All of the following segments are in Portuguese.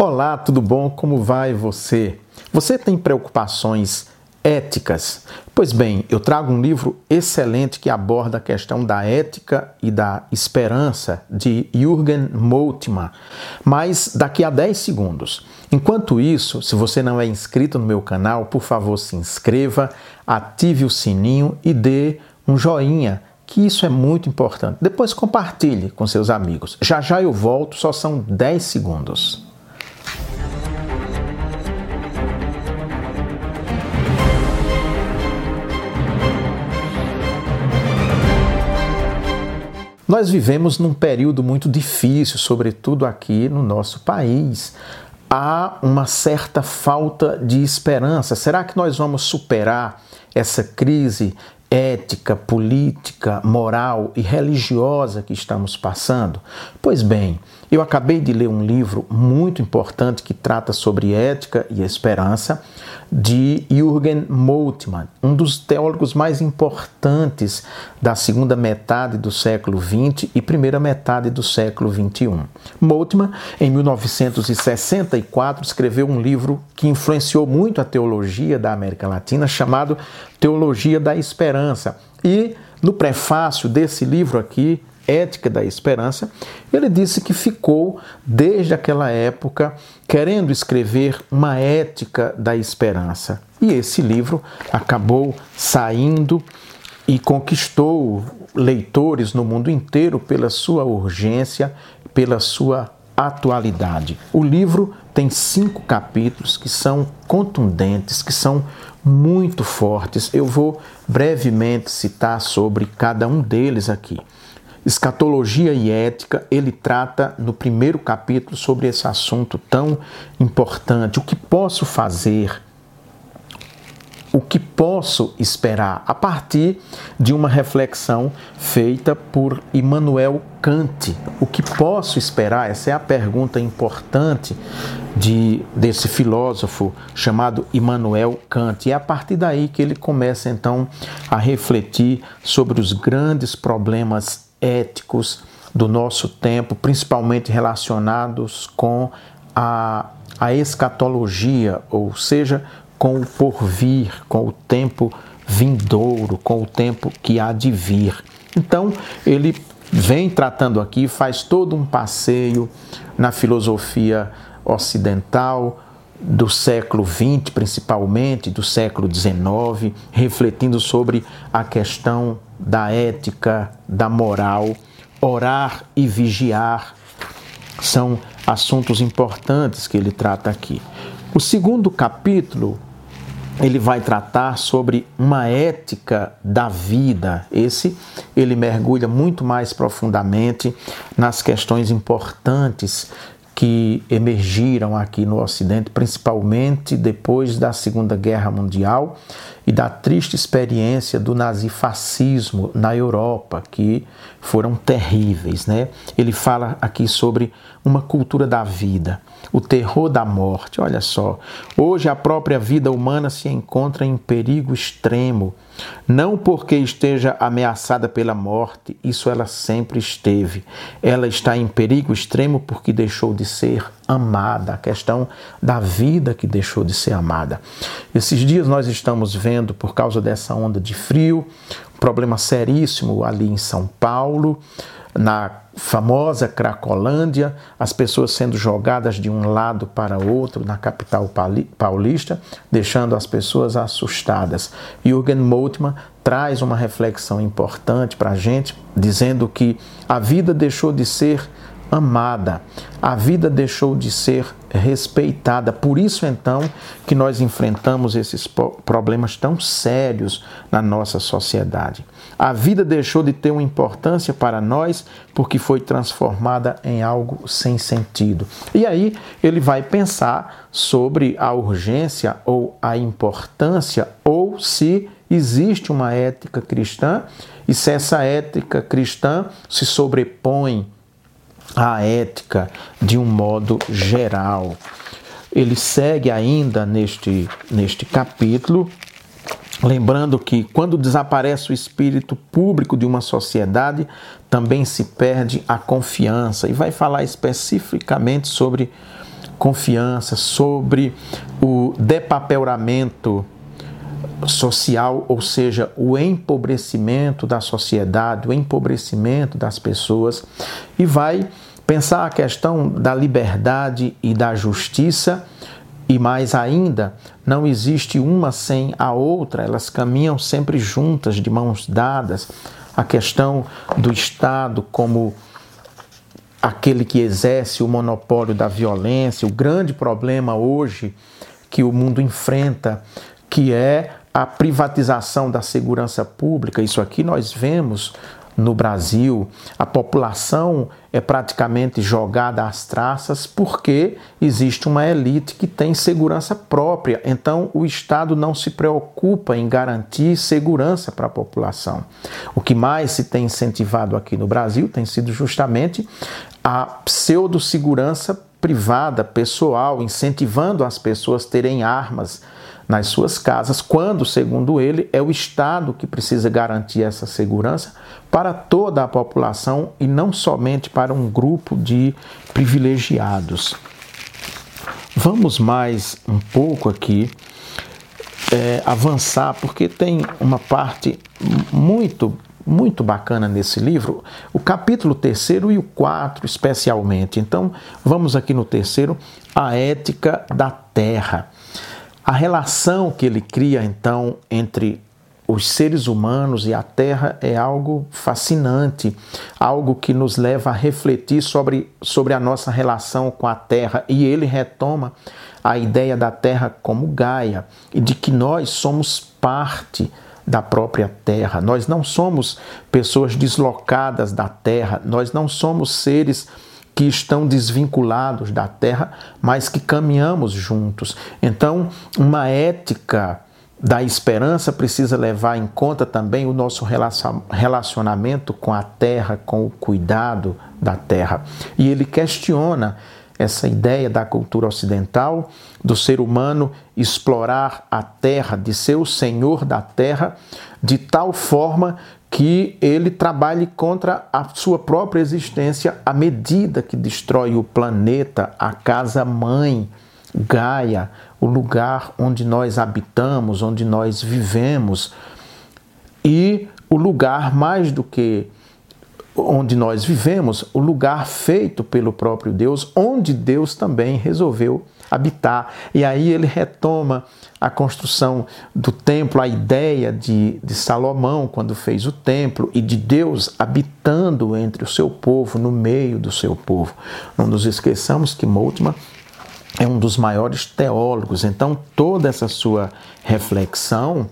Olá, tudo bom? Como vai você? Você tem preocupações éticas? Pois bem, eu trago um livro excelente que aborda a questão da ética e da esperança de Jürgen Moltmann, mas daqui a 10 segundos. Enquanto isso, se você não é inscrito no meu canal, por favor se inscreva, ative o sininho e dê um joinha que isso é muito importante. Depois compartilhe com seus amigos. Já já eu volto, só são 10 segundos. Nós vivemos num período muito difícil, sobretudo aqui no nosso país. Há uma certa falta de esperança. Será que nós vamos superar essa crise ética, política, moral e religiosa que estamos passando? Pois bem, eu acabei de ler um livro muito importante que trata sobre ética e esperança, de Jürgen Moltmann, um dos teólogos mais importantes da segunda metade do século XX e primeira metade do século XXI. Moltmann, em 1964, escreveu um livro que influenciou muito a teologia da América Latina, chamado Teologia da Esperança. E no prefácio desse livro aqui, Ética da Esperança, ele disse que ficou desde aquela época querendo escrever uma ética da esperança. E esse livro acabou saindo e conquistou leitores no mundo inteiro pela sua urgência, pela sua atualidade. O livro tem cinco capítulos que são contundentes, que são muito fortes. Eu vou brevemente citar sobre cada um deles aqui. Escatologia e ética, ele trata no primeiro capítulo sobre esse assunto tão importante. O que posso fazer? O que posso esperar? A partir de uma reflexão feita por Immanuel Kant. O que posso esperar? Essa é a pergunta importante de, desse filósofo chamado Immanuel Kant. E é a partir daí que ele começa então a refletir sobre os grandes problemas éticos do nosso tempo, principalmente relacionados com a, a escatologia, ou seja, com o porvir, com o tempo vindouro, com o tempo que há de vir. Então, ele vem tratando aqui, faz todo um passeio na filosofia ocidental, do século XX, principalmente, do século XIX, refletindo sobre a questão da ética, da moral. Orar e vigiar são assuntos importantes que ele trata aqui. O segundo capítulo ele vai tratar sobre uma ética da vida. Esse ele mergulha muito mais profundamente nas questões importantes que emergiram aqui no Ocidente, principalmente depois da Segunda Guerra Mundial e da triste experiência do nazifascismo na Europa, que foram terríveis. Né? Ele fala aqui sobre uma cultura da vida, o terror da morte. Olha só, hoje a própria vida humana se encontra em perigo extremo, não porque esteja ameaçada pela morte, isso ela sempre esteve. Ela está em perigo extremo porque deixou de ser amada, a questão da vida que deixou de ser amada. Esses dias nós estamos vendo, por causa dessa onda de frio, problema seríssimo ali em São Paulo na famosa Cracolândia, as pessoas sendo jogadas de um lado para outro na capital paulista, deixando as pessoas assustadas. Jürgen Moltmann traz uma reflexão importante para a gente, dizendo que a vida deixou de ser amada. A vida deixou de ser respeitada. Por isso, então, que nós enfrentamos esses problemas tão sérios na nossa sociedade. A vida deixou de ter uma importância para nós porque foi transformada em algo sem sentido. E aí ele vai pensar sobre a urgência ou a importância ou se existe uma ética cristã e se essa ética cristã se sobrepõe a ética de um modo geral. Ele segue ainda neste, neste capítulo, lembrando que quando desaparece o espírito público de uma sociedade, também se perde a confiança, e vai falar especificamente sobre confiança, sobre o depapelramento social, ou seja, o empobrecimento da sociedade, o empobrecimento das pessoas, e vai pensar a questão da liberdade e da justiça. E mais ainda, não existe uma sem a outra, elas caminham sempre juntas, de mãos dadas. A questão do Estado como aquele que exerce o monopólio da violência, o grande problema hoje que o mundo enfrenta, que é a privatização da segurança pública. Isso aqui nós vemos no Brasil, a população é praticamente jogada às traças porque existe uma elite que tem segurança própria. Então, o Estado não se preocupa em garantir segurança para a população. O que mais se tem incentivado aqui no Brasil tem sido justamente a pseudo-segurança privada, pessoal, incentivando as pessoas a terem armas nas suas casas, quando, segundo ele, é o Estado que precisa garantir essa segurança para toda a população e não somente para um grupo de privilegiados. Vamos mais um pouco aqui é, avançar, porque tem uma parte muito muito bacana nesse livro, o capítulo terceiro e o quatro especialmente. Então, vamos aqui no terceiro, a ética da terra. A relação que ele cria então entre os seres humanos e a Terra é algo fascinante, algo que nos leva a refletir sobre, sobre a nossa relação com a Terra. E ele retoma a ideia da Terra como Gaia e de que nós somos parte da própria terra. Nós não somos pessoas deslocadas da terra, nós não somos seres que estão desvinculados da terra, mas que caminhamos juntos. Então, uma ética da esperança precisa levar em conta também o nosso relacionamento com a terra, com o cuidado da terra. E ele questiona essa ideia da cultura ocidental, do ser humano explorar a terra, de ser o senhor da terra, de tal forma que ele trabalhe contra a sua própria existência à medida que destrói o planeta, a casa mãe, Gaia, o lugar onde nós habitamos, onde nós vivemos, e o lugar mais do que onde nós vivemos, o lugar feito pelo próprio Deus, onde Deus também resolveu habitar. E aí ele retoma a construção do templo, a ideia de, de Salomão quando fez o templo e de Deus habitando entre o seu povo, no meio do seu povo. Não nos esqueçamos que Moltmann é um dos maiores teólogos, então toda essa sua reflexão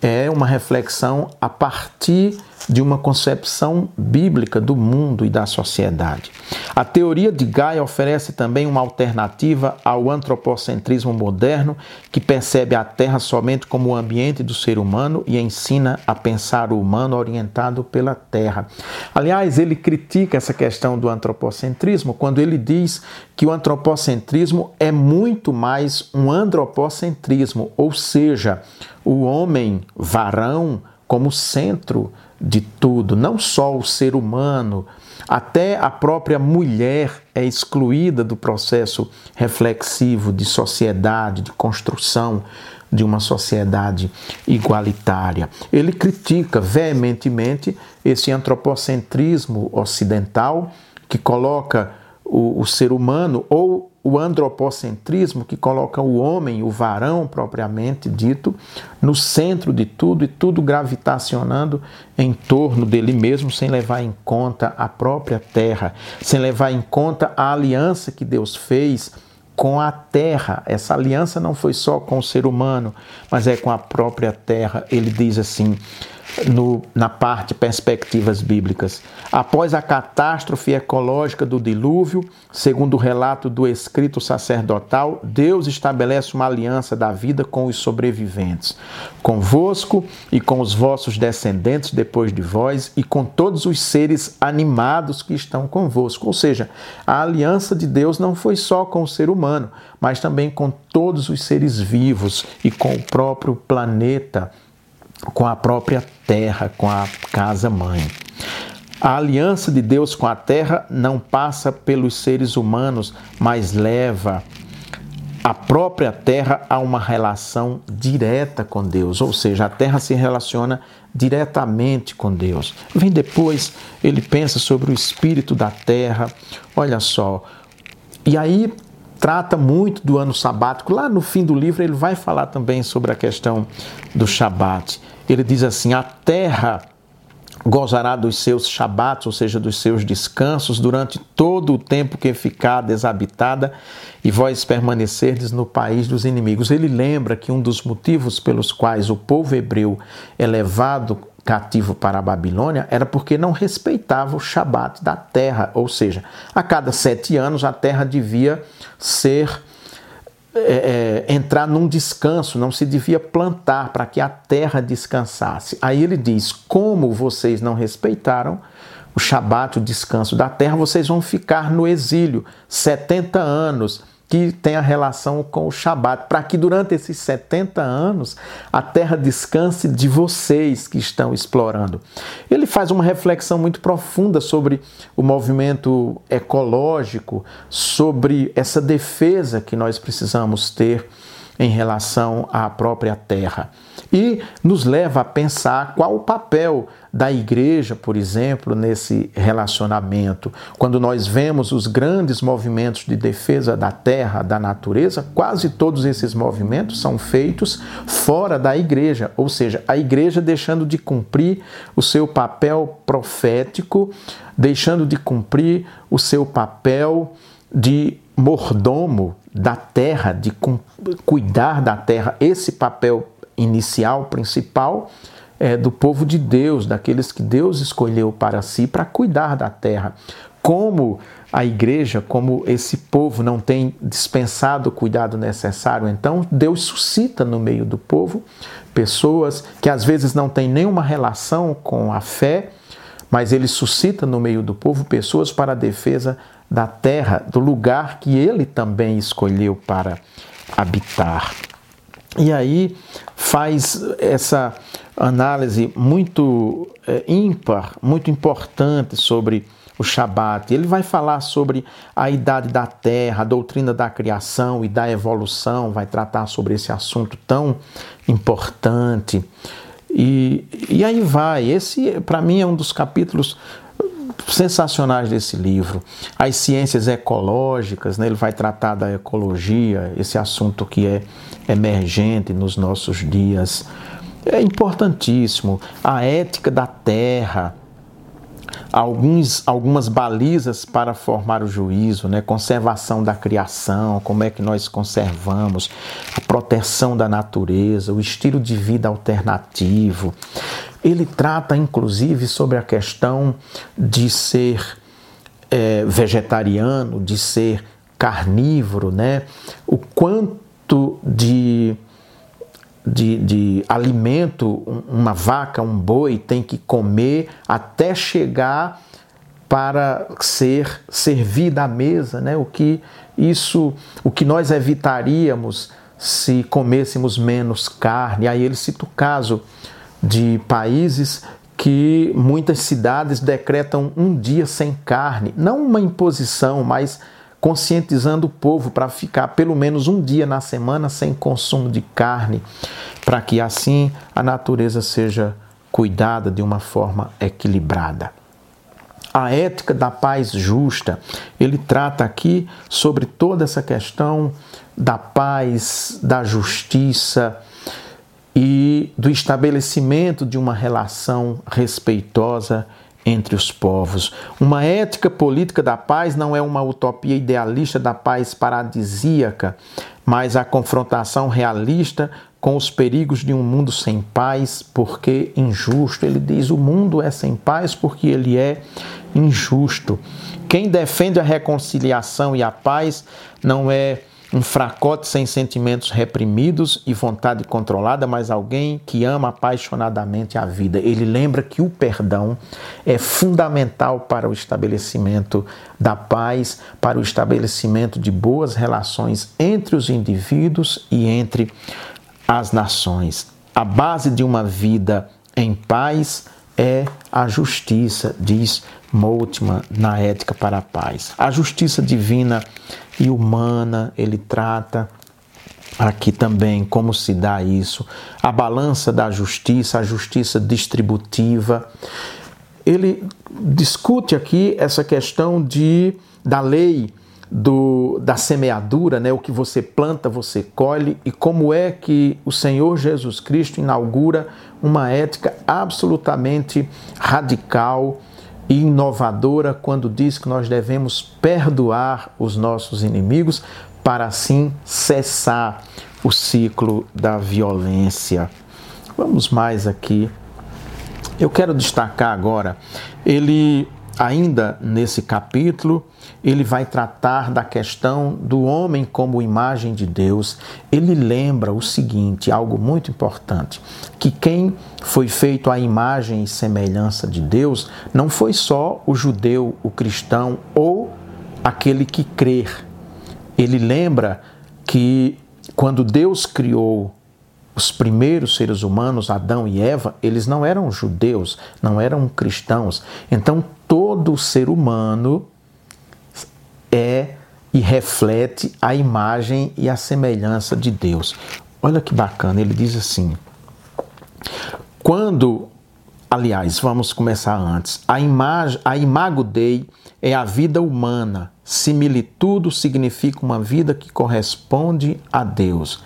é uma reflexão a partir de uma concepção bíblica do mundo e da sociedade. A teoria de Gaia oferece também uma alternativa ao antropocentrismo moderno, que percebe a Terra somente como o ambiente do ser humano e ensina a pensar o humano orientado pela Terra. Aliás, ele critica essa questão do antropocentrismo quando ele diz que o antropocentrismo é muito mais um andropocentrismo, ou seja, o homem varão como centro de tudo, não só o ser humano, até a própria mulher é excluída do processo reflexivo de sociedade, de construção de uma sociedade igualitária. Ele critica veementemente esse antropocentrismo ocidental que coloca o, o ser humano ou o andropocentrismo que coloca o homem, o varão propriamente dito, no centro de tudo e tudo gravitacionando em torno dele mesmo, sem levar em conta a própria terra, sem levar em conta a aliança que Deus fez com a terra. Essa aliança não foi só com o ser humano, mas é com a própria terra. Ele diz assim: no, na parte perspectivas bíblicas. Após a catástrofe ecológica do dilúvio, segundo o relato do escrito sacerdotal, Deus estabelece uma aliança da vida com os sobreviventes, convosco e com os vossos descendentes depois de vós e com todos os seres animados que estão convosco. Ou seja, a aliança de Deus não foi só com o ser humano, mas também com todos os seres vivos e com o próprio planeta com a própria terra, com a casa mãe. A aliança de Deus com a terra não passa pelos seres humanos, mas leva a própria terra há uma relação direta com Deus, ou seja, a terra se relaciona diretamente com Deus. Vem depois, ele pensa sobre o espírito da terra, olha só. E aí trata muito do ano sabático. Lá no fim do livro ele vai falar também sobre a questão do Shabat. Ele diz assim: a terra gozará dos seus Shabats, ou seja, dos seus descansos, durante todo o tempo que ficar desabitada, e vós permanecerdes no país dos inimigos. Ele lembra que um dos motivos pelos quais o povo hebreu é levado cativo para a Babilônia era porque não respeitava o Shabat da terra, ou seja, a cada sete anos a terra devia ser é, é, entrar num descanso, não se devia plantar para que a terra descansasse. Aí ele diz: como vocês não respeitaram o Shabat, o descanso da terra, vocês vão ficar no exílio 70 anos que tem a relação com o Shabat, para que durante esses 70 anos a terra descanse de vocês que estão explorando. Ele faz uma reflexão muito profunda sobre o movimento ecológico, sobre essa defesa que nós precisamos ter em relação à própria terra. E nos leva a pensar qual o papel da igreja, por exemplo, nesse relacionamento. Quando nós vemos os grandes movimentos de defesa da terra, da natureza, quase todos esses movimentos são feitos fora da igreja, ou seja, a igreja deixando de cumprir o seu papel profético, deixando de cumprir o seu papel de mordomo da terra, de cuidar da terra, esse papel inicial, principal, é, do povo de Deus, daqueles que Deus escolheu para si para cuidar da terra. Como a igreja, como esse povo não tem dispensado o cuidado necessário, então Deus suscita no meio do povo pessoas que às vezes não têm nenhuma relação com a fé, mas ele suscita no meio do povo pessoas para a defesa da terra, do lugar que ele também escolheu para habitar. E aí faz essa análise muito é, ímpar, muito importante sobre o Shabat. Ele vai falar sobre a idade da terra, a doutrina da criação e da evolução, vai tratar sobre esse assunto tão importante. E, e aí vai. Esse, para mim, é um dos capítulos sensacionais desse livro. As ciências ecológicas, né? ele vai tratar da ecologia, esse assunto que é emergente nos nossos dias. É importantíssimo. A ética da terra, alguns, algumas balizas para formar o juízo, né? conservação da criação, como é que nós conservamos, a proteção da natureza, o estilo de vida alternativo. Ele trata, inclusive, sobre a questão de ser é, vegetariano, de ser carnívoro, né? O quanto de, de, de alimento uma vaca, um boi tem que comer até chegar para ser servida à mesa, né? O que isso, o que nós evitaríamos se comêssemos menos carne. Aí ele cita o caso de países que muitas cidades decretam um dia sem carne, não uma imposição, mas conscientizando o povo para ficar pelo menos um dia na semana sem consumo de carne, para que assim a natureza seja cuidada de uma forma equilibrada. A ética da paz justa, ele trata aqui sobre toda essa questão da paz, da justiça, e do estabelecimento de uma relação respeitosa entre os povos. Uma ética política da paz não é uma utopia idealista da paz paradisíaca, mas a confrontação realista com os perigos de um mundo sem paz, porque injusto. Ele diz: o mundo é sem paz porque ele é injusto. Quem defende a reconciliação e a paz não é um fracote sem sentimentos reprimidos e vontade controlada, mas alguém que ama apaixonadamente a vida. Ele lembra que o perdão é fundamental para o estabelecimento da paz, para o estabelecimento de boas relações entre os indivíduos e entre as nações. A base de uma vida em paz é a justiça, diz Moltmann na Ética para a Paz. A justiça divina e humana ele trata aqui também como se dá isso, a balança da justiça, a justiça distributiva. Ele discute aqui essa questão de da lei do, da semeadura, né? o que você planta, você colhe, e como é que o Senhor Jesus Cristo inaugura uma ética absolutamente radical e inovadora quando diz que nós devemos perdoar os nossos inimigos para assim cessar o ciclo da violência. Vamos mais aqui. Eu quero destacar agora, ele ainda nesse capítulo, ele vai tratar da questão do homem como imagem de Deus. Ele lembra o seguinte, algo muito importante, que quem foi feito à imagem e semelhança de Deus não foi só o judeu, o cristão ou aquele que crer. Ele lembra que quando Deus criou os primeiros seres humanos, Adão e Eva, eles não eram judeus, não eram cristãos. Então, todo ser humano é e reflete a imagem e a semelhança de Deus. Olha que bacana, ele diz assim: quando Aliás, vamos começar antes. A imagem, a imago Dei é a vida humana. Similitudo significa uma vida que corresponde a Deus.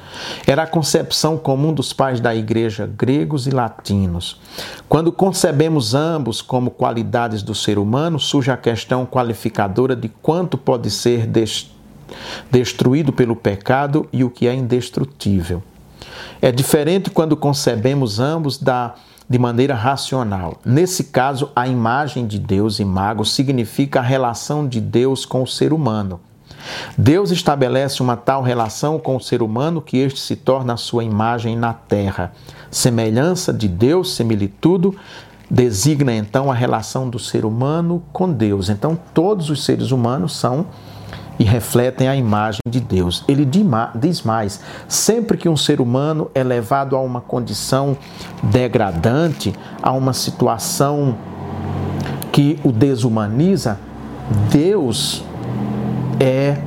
Era a concepção comum dos pais da igreja gregos e latinos. Quando concebemos ambos como qualidades do ser humano, surge a questão qualificadora de quanto pode ser destruído pelo pecado e o que é indestrutível. É diferente quando concebemos ambos da de maneira racional. Nesse caso, a imagem de Deus, imago, significa a relação de Deus com o ser humano. Deus estabelece uma tal relação com o ser humano que este se torna a sua imagem na terra. Semelhança de Deus, similitude, designa então a relação do ser humano com Deus. Então, todos os seres humanos são e refletem a imagem de Deus. Ele diz mais: sempre que um ser humano é levado a uma condição degradante, a uma situação que o desumaniza, Deus é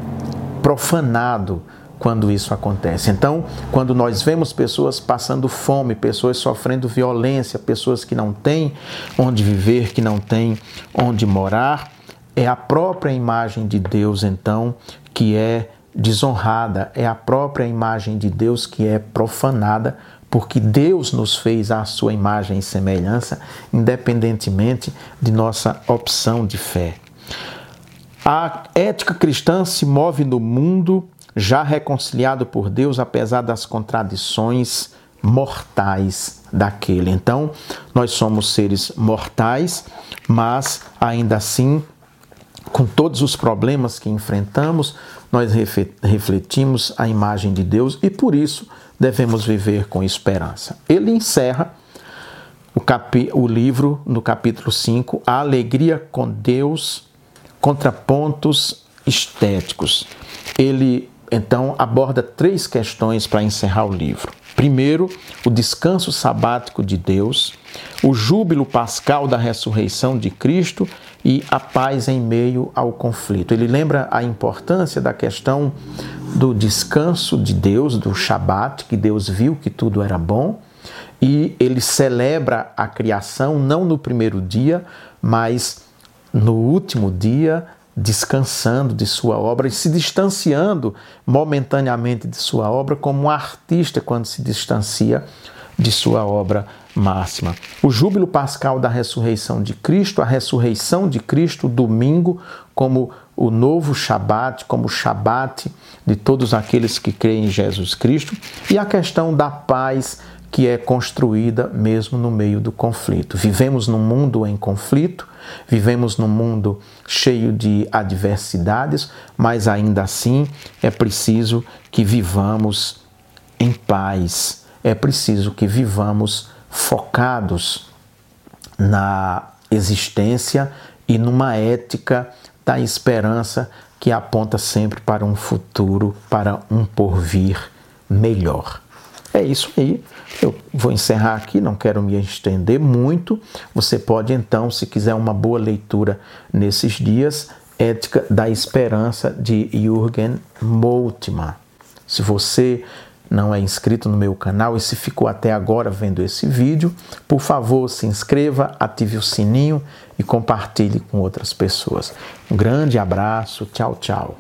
profanado quando isso acontece. Então, quando nós vemos pessoas passando fome, pessoas sofrendo violência, pessoas que não têm onde viver, que não têm onde morar, é a própria imagem de Deus, então, que é desonrada, é a própria imagem de Deus que é profanada, porque Deus nos fez à sua imagem e semelhança, independentemente de nossa opção de fé. A ética cristã se move no mundo já reconciliado por Deus, apesar das contradições mortais daquele. Então, nós somos seres mortais, mas ainda assim com todos os problemas que enfrentamos, nós refletimos a imagem de Deus e por isso devemos viver com esperança. Ele encerra o, capi, o livro no capítulo 5, A Alegria com Deus, Contrapontos Estéticos. Ele então aborda três questões para encerrar o livro. Primeiro, o descanso sabático de Deus, o júbilo pascal da ressurreição de Cristo e a paz em meio ao conflito. Ele lembra a importância da questão do descanso de Deus, do Shabat, que Deus viu que tudo era bom, e ele celebra a criação não no primeiro dia, mas no último dia, descansando de sua obra e se distanciando momentaneamente de sua obra, como um artista quando se distancia de sua obra máxima. O júbilo pascal da ressurreição de Cristo, a ressurreição de Cristo, domingo, como o novo Shabat, como o Shabat de todos aqueles que creem em Jesus Cristo, e a questão da paz que é construída mesmo no meio do conflito. Vivemos num mundo em conflito, vivemos num mundo cheio de adversidades, mas ainda assim é preciso que vivamos em paz é preciso que vivamos focados na existência e numa ética da esperança que aponta sempre para um futuro, para um porvir melhor. É isso aí. Eu vou encerrar aqui, não quero me estender muito. Você pode então, se quiser uma boa leitura nesses dias, Ética da Esperança de Jürgen Moltmann. Se você não é inscrito no meu canal e se ficou até agora vendo esse vídeo, por favor se inscreva, ative o sininho e compartilhe com outras pessoas. Um grande abraço, tchau, tchau.